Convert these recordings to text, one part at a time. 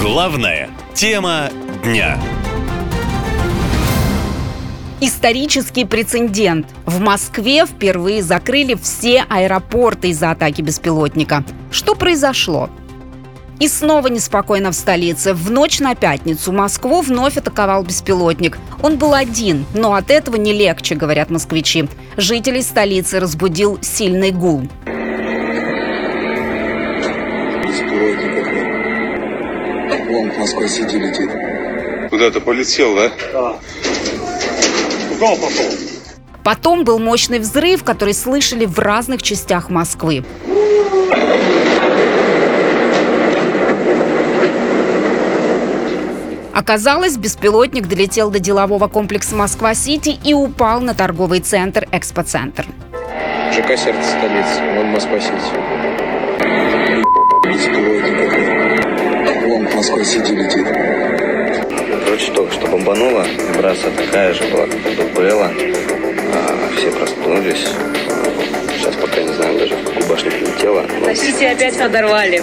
Главная тема дня. Исторический прецедент. В Москве впервые закрыли все аэропорты из-за атаки беспилотника. Что произошло? И снова неспокойно в столице. В ночь на пятницу Москву вновь атаковал беспилотник. Он был один, но от этого не легче, говорят москвичи. Жителей столицы разбудил сильный гул. Беспилотник. Вон к Москве-Сити летит. Куда-то полетел, да? Куда он пошел? Потом был мощный взрыв, который слышали в разных частях Москвы. Оказалось, беспилотник долетел до делового комплекса Москва-Сити и упал на торговый центр «Экспоцентр». ЖК сердце столицы, вон Москва-Сити. К Москве-Сити летит. Короче, только что бомбануло. Вибрация такая же была, как была. А, все проснулись. Сейчас пока не знаем даже, в какую башню прилетело. но На Сити опять подорвали.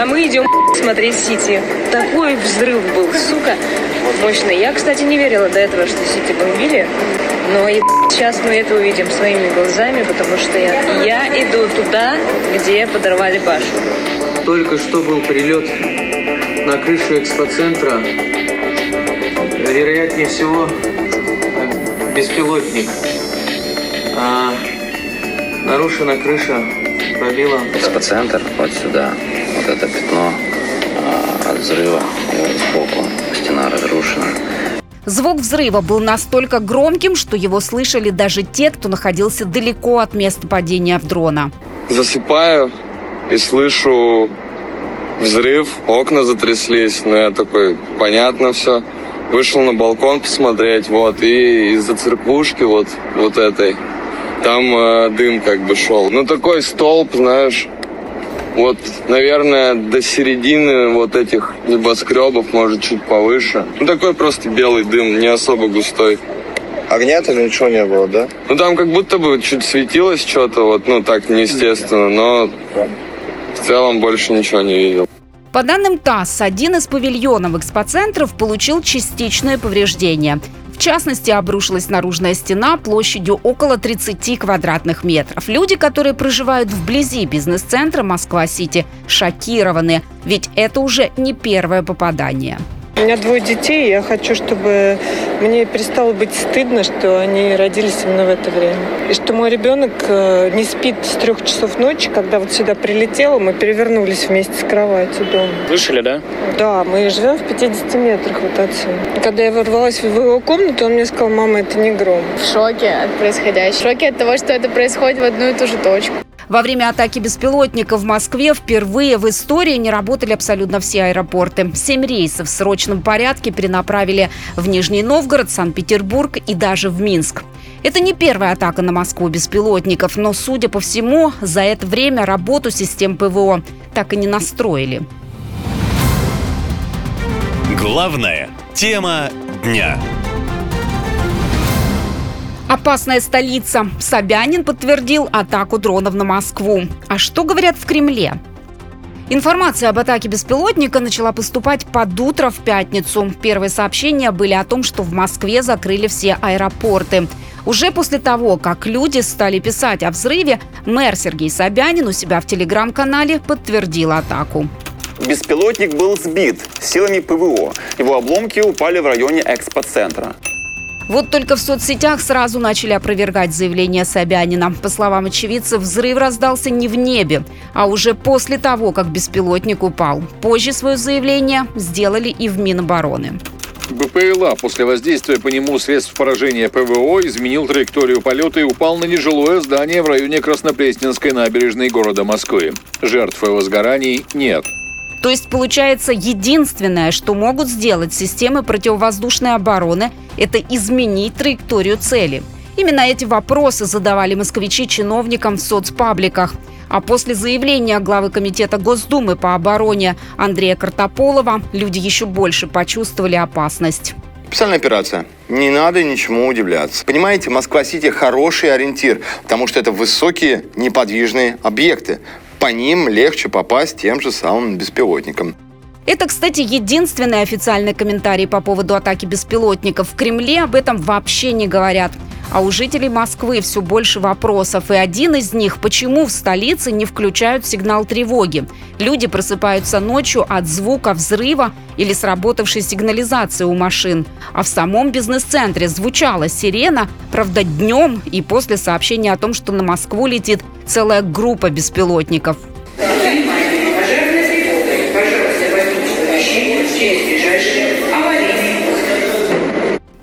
А мы идем смотреть Сити. Такой взрыв был, сука, мощный. Я, кстати, не верила до этого, что Сити бомбили. Но и сейчас мы это увидим своими глазами, потому что я, я иду туда, где подорвали башню. Только что был прилет на крышу экспоцентра. Вероятнее всего, беспилотник. А, нарушена крыша, пробила. Экспоцентр вот сюда. Вот это пятно а, от взрыва сбоку. Стена разрушена. Звук взрыва был настолько громким, что его слышали даже те, кто находился далеко от места падения в дрона. Засыпаю и слышу взрыв, окна затряслись. Ну, я такой, понятно все. Вышел на балкон посмотреть, вот, и из-за церквушки вот, вот этой, там э, дым как бы шел. Ну, такой столб, знаешь, вот, наверное, до середины вот этих небоскребов, может, чуть повыше. Ну, такой просто белый дым, не особо густой. Огня-то ничего не было, да? Ну, там как будто бы чуть светилось что-то, вот, ну, так неестественно, но в целом больше ничего не видел. По данным ТАСС, один из павильонов экспоцентров получил частичное повреждение. В частности, обрушилась наружная стена площадью около 30 квадратных метров. Люди, которые проживают вблизи бизнес-центра Москва-Сити, шокированы, ведь это уже не первое попадание. У меня двое детей, и я хочу, чтобы мне перестало быть стыдно, что они родились именно в это время. И что мой ребенок э, не спит с трех часов ночи, когда вот сюда прилетела, мы перевернулись вместе с кроватью дома. Слышали, да? Да, мы живем в 50 метрах вот отсюда. И Когда я ворвалась в его комнату, он мне сказал, мама, это не гром. в шоке от происходящего. В шоке от того, что это происходит в одну и ту же точку. Во время атаки беспилотника в Москве впервые в истории не работали абсолютно все аэропорты. Семь рейсов в срочном порядке перенаправили в Нижний Новгород, Санкт-Петербург и даже в Минск. Это не первая атака на Москву беспилотников, но, судя по всему, за это время работу систем ПВО так и не настроили. Главная тема дня. Опасная столица. Собянин подтвердил атаку дронов на Москву. А что говорят в Кремле? Информация об атаке беспилотника начала поступать под утро в пятницу. Первые сообщения были о том, что в Москве закрыли все аэропорты. Уже после того, как люди стали писать о взрыве, мэр Сергей Собянин у себя в телеграм-канале подтвердил атаку. Беспилотник был сбит силами ПВО. Его обломки упали в районе экспоцентра. Вот только в соцсетях сразу начали опровергать заявление Собянина. По словам очевидцев, взрыв раздался не в небе, а уже после того, как беспилотник упал. Позже свое заявление сделали и в Минобороны. БПЛА после воздействия по нему средств поражения ПВО изменил траекторию полета и упал на нежилое здание в районе Краснопресненской набережной города Москвы. Жертв и возгораний нет. То есть, получается, единственное, что могут сделать системы противовоздушной обороны, это изменить траекторию цели. Именно эти вопросы задавали москвичи чиновникам в соцпабликах. А после заявления главы Комитета Госдумы по обороне Андрея Картополова люди еще больше почувствовали опасность. Специальная операция. Не надо ничему удивляться. Понимаете, Москва-Сити хороший ориентир, потому что это высокие неподвижные объекты. По ним легче попасть тем же самым беспилотникам. Это, кстати, единственный официальный комментарий по поводу атаки беспилотников. В Кремле об этом вообще не говорят. А у жителей Москвы все больше вопросов. И один из них – почему в столице не включают сигнал тревоги? Люди просыпаются ночью от звука взрыва или сработавшей сигнализации у машин. А в самом бизнес-центре звучала сирена, правда, днем и после сообщения о том, что на Москву летит целая группа беспилотников.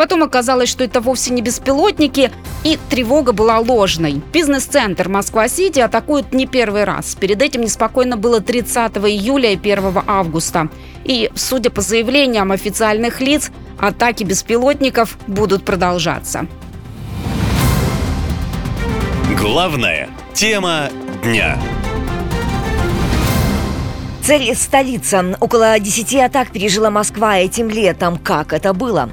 Потом оказалось, что это вовсе не беспилотники, и тревога была ложной. Бизнес-центр Москва-Сити атакуют не первый раз. Перед этим неспокойно было 30 июля и 1 августа. И, судя по заявлениям официальных лиц, атаки беспилотников будут продолжаться. Главная тема дня. Цель – столица. Около 10 атак пережила Москва этим летом. Как это было?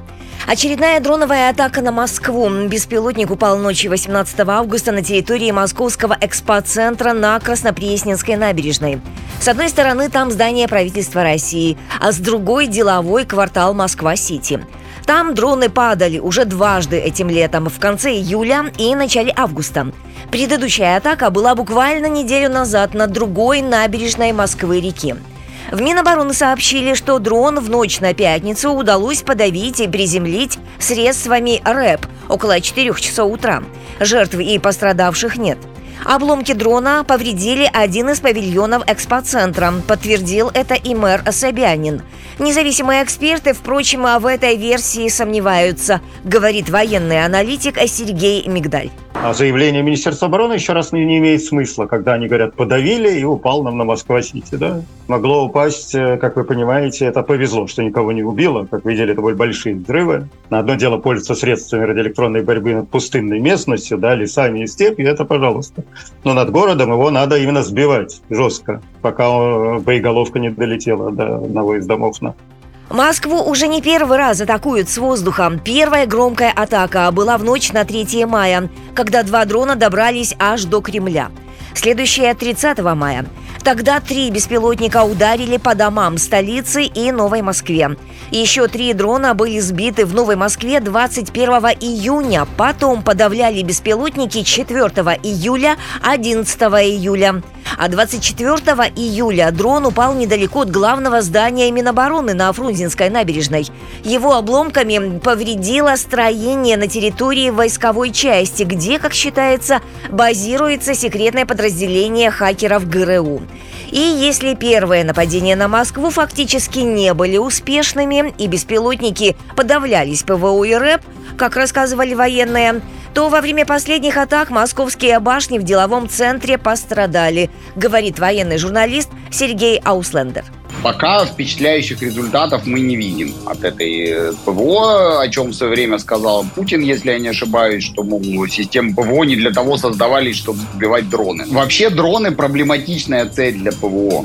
Очередная дроновая атака на Москву. Беспилотник упал ночью 18 августа на территории Московского экспоцентра на Краснопресненской набережной. С одной стороны, там здание правительства России, а с другой – деловой квартал Москва-Сити. Там дроны падали уже дважды этим летом, в конце июля и начале августа. Предыдущая атака была буквально неделю назад на другой набережной Москвы-реки. В Минобороны сообщили, что дрон в ночь на пятницу удалось подавить и приземлить средствами РЭП около 4 часов утра. Жертв и пострадавших нет. Обломки дрона повредили один из павильонов экспоцентра. Подтвердил это и мэр Собянин. Независимые эксперты, впрочем, в этой версии сомневаются, говорит военный аналитик Сергей Мигдаль. А заявление Министерства обороны еще раз не, не имеет смысла, когда они говорят «подавили» и упал нам на Москва-Сити. Да? Могло упасть, э, как вы понимаете, это повезло, что никого не убило. Как видели, это были большие взрывы. На одно дело пользоваться средствами радиоэлектронной борьбы над пустынной местностью, да, лесами и степью, это пожалуйста. Но над городом его надо именно сбивать жестко, пока э, боеголовка не долетела до одного из домов. На. Москву уже не первый раз атакуют с воздуха. Первая громкая атака была в ночь на 3 мая, когда два дрона добрались аж до Кремля. Следующая 30 мая. Тогда три беспилотника ударили по домам столицы и Новой Москве. Еще три дрона были сбиты в Новой Москве 21 июня. Потом подавляли беспилотники 4 июля, 11 июля. А 24 июля дрон упал недалеко от главного здания Минобороны на Фрунзенской набережной. Его обломками повредило строение на территории войсковой части, где, как считается, базируется секретное подразделение хакеров ГРУ. И если первые нападения на Москву фактически не были успешными и беспилотники подавлялись ПВО и РЭП, как рассказывали военные, то во время последних атак московские башни в деловом центре пострадали, говорит военный журналист Сергей Ауслендер. Пока впечатляющих результатов мы не видим от этой э, ПВО, о чем в свое время сказал Путин, если я не ошибаюсь, что мол, системы ПВО не для того создавались, чтобы сбивать дроны. Вообще дроны проблематичная цель для ПВО.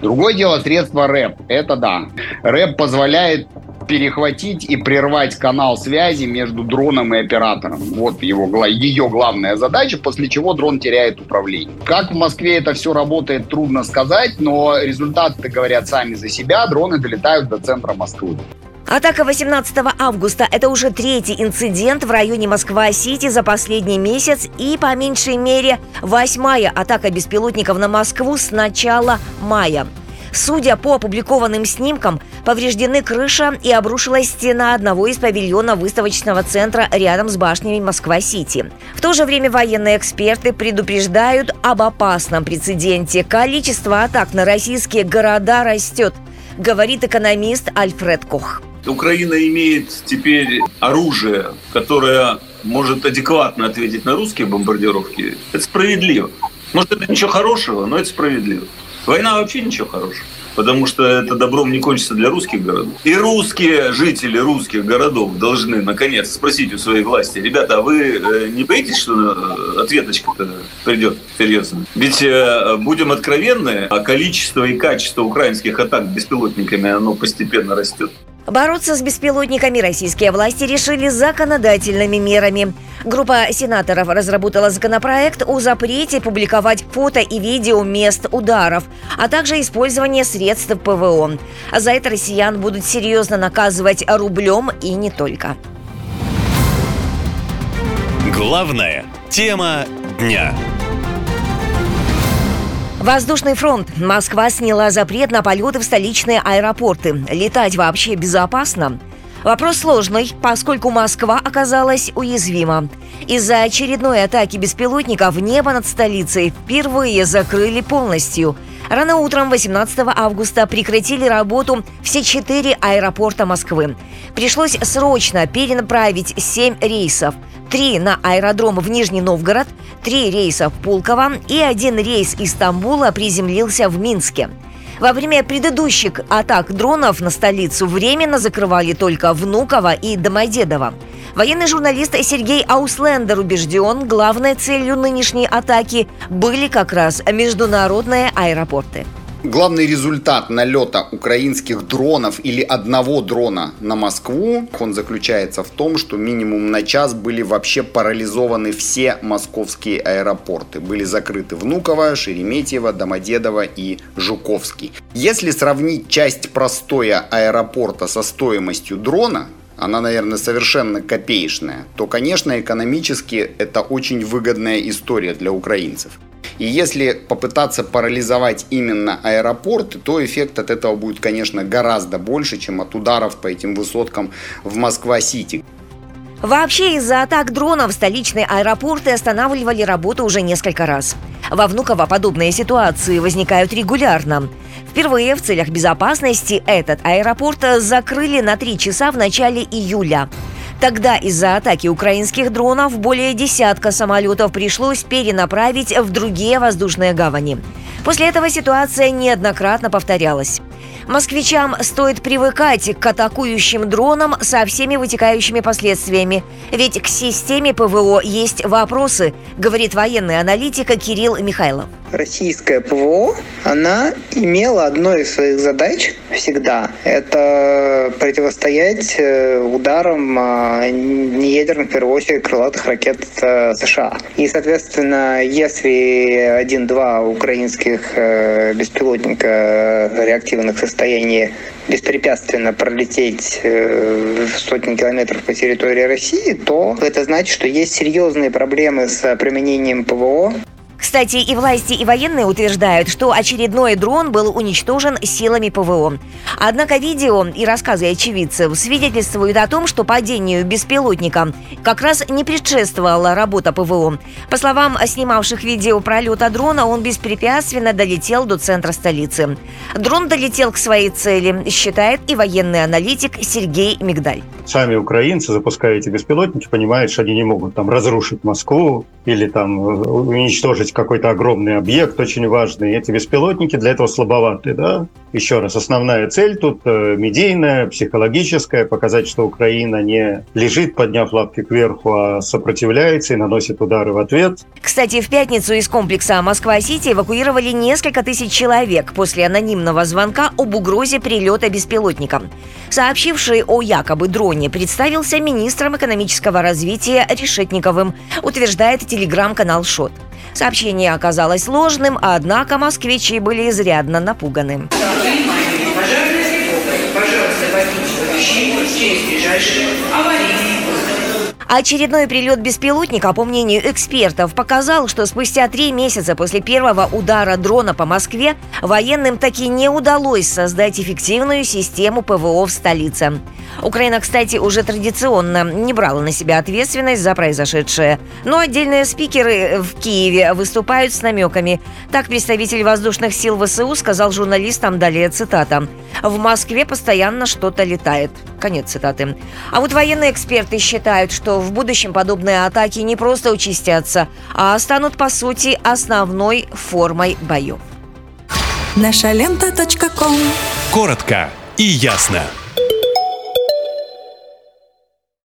Другое дело средства РЭП. Это да. РЭП позволяет перехватить и прервать канал связи между дроном и оператором. Вот его, ее главная задача, после чего дрон теряет управление. Как в Москве это все работает, трудно сказать, но результаты говорят сами за себя. Дроны долетают до центра Москвы. Атака 18 августа – это уже третий инцидент в районе Москва-Сити за последний месяц и, по меньшей мере, восьмая атака беспилотников на Москву с начала мая. Судя по опубликованным снимкам, повреждены крыша и обрушилась стена одного из павильонов выставочного центра рядом с башнями Москва-Сити. В то же время военные эксперты предупреждают об опасном прецеденте. Количество атак на российские города растет, говорит экономист Альфред Кох. Украина имеет теперь оружие, которое может адекватно ответить на русские бомбардировки. Это справедливо. Может, это ничего хорошего, но это справедливо. Война вообще ничего хорошего, потому что это добром не кончится для русских городов. И русские жители русских городов должны, наконец, спросить у своей власти, ребята, а вы э, не боитесь, что э, ответочка-то придет серьезно? Ведь э, будем откровенны, а количество и качество украинских атак беспилотниками, оно постепенно растет. Бороться с беспилотниками российские власти решили законодательными мерами. Группа сенаторов разработала законопроект о запрете публиковать фото и видео мест ударов, а также использование средств ПВО. За это россиян будут серьезно наказывать рублем и не только. Главная тема дня. Воздушный фронт. Москва сняла запрет на полеты в столичные аэропорты. Летать вообще безопасно? Вопрос сложный, поскольку Москва оказалась уязвима. Из-за очередной атаки беспилотников небо над столицей впервые закрыли полностью. Рано утром 18 августа прекратили работу все четыре аэропорта Москвы. Пришлось срочно перенаправить семь рейсов. Три на аэродром в Нижний Новгород, три рейса в Пулково и один рейс из Стамбула приземлился в Минске. Во время предыдущих атак дронов на столицу временно закрывали только Внуково и Домодедово. Военный журналист Сергей Ауслендер убежден, главной целью нынешней атаки были как раз международные аэропорты. Главный результат налета украинских дронов или одного дрона на Москву, он заключается в том, что минимум на час были вообще парализованы все московские аэропорты. Были закрыты Внуково, Шереметьево, Домодедово и Жуковский. Если сравнить часть простоя аэропорта со стоимостью дрона, она, наверное, совершенно копеечная, то, конечно, экономически это очень выгодная история для украинцев. И если попытаться парализовать именно аэропорты, то эффект от этого будет, конечно, гораздо больше, чем от ударов по этим высоткам в Москва-Сити. Вообще из-за атак дронов столичные аэропорты останавливали работу уже несколько раз. Во Внуково подобные ситуации возникают регулярно. Впервые в целях безопасности этот аэропорт закрыли на три часа в начале июля. Тогда из-за атаки украинских дронов более десятка самолетов пришлось перенаправить в другие воздушные гавани. После этого ситуация неоднократно повторялась. Москвичам стоит привыкать к атакующим дронам со всеми вытекающими последствиями. Ведь к системе ПВО есть вопросы, говорит военный аналитик Кирилл Михайлов. Российская ПВО, она имела одной из своих задач всегда. Это противостоять э, ударам а, неядерных, в первую очередь, крылатых ракет э, США. И, соответственно, если один-два украинских э, реактивных состояний беспрепятственно пролететь сотни километров по территории России, то это значит, что есть серьезные проблемы с применением ПВО кстати, и власти, и военные утверждают, что очередной дрон был уничтожен силами ПВО. Однако видео и рассказы очевидцев свидетельствуют о том, что падению беспилотника как раз не предшествовала работа ПВО. По словам снимавших видео пролета дрона, он беспрепятственно долетел до центра столицы. Дрон долетел к своей цели, считает и военный аналитик Сергей Мигдаль. Сами украинцы, запуская эти беспилотники, понимают, что они не могут там разрушить Москву или там уничтожить быть какой-то огромный объект, очень важный. Эти беспилотники для этого слабоваты. Да? Еще раз, основная цель тут э, медийная, психологическая, показать, что Украина не лежит, подняв лапки кверху, а сопротивляется и наносит удары в ответ. Кстати, в пятницу из комплекса Москва-Сити эвакуировали несколько тысяч человек после анонимного звонка об угрозе прилета беспилотника. Сообщивший о якобы дроне представился министром экономического развития Решетниковым, утверждает телеграм-канал «Шот». Сообщение оказалось ложным, однако москвичи были изрядно напуганы. Очередной прилет беспилотника, по мнению экспертов, показал, что спустя три месяца после первого удара дрона по Москве военным таки не удалось создать эффективную систему ПВО в столице. Украина, кстати, уже традиционно не брала на себя ответственность за произошедшее. Но отдельные спикеры в Киеве выступают с намеками. Так представитель воздушных сил ВСУ сказал журналистам, далее цитата, «В Москве постоянно что-то летает». Конец цитаты. А вот военные эксперты считают, что в будущем подобные атаки не просто участятся, а станут, по сути, основной формой боев. Наша лента. Коротко и ясно.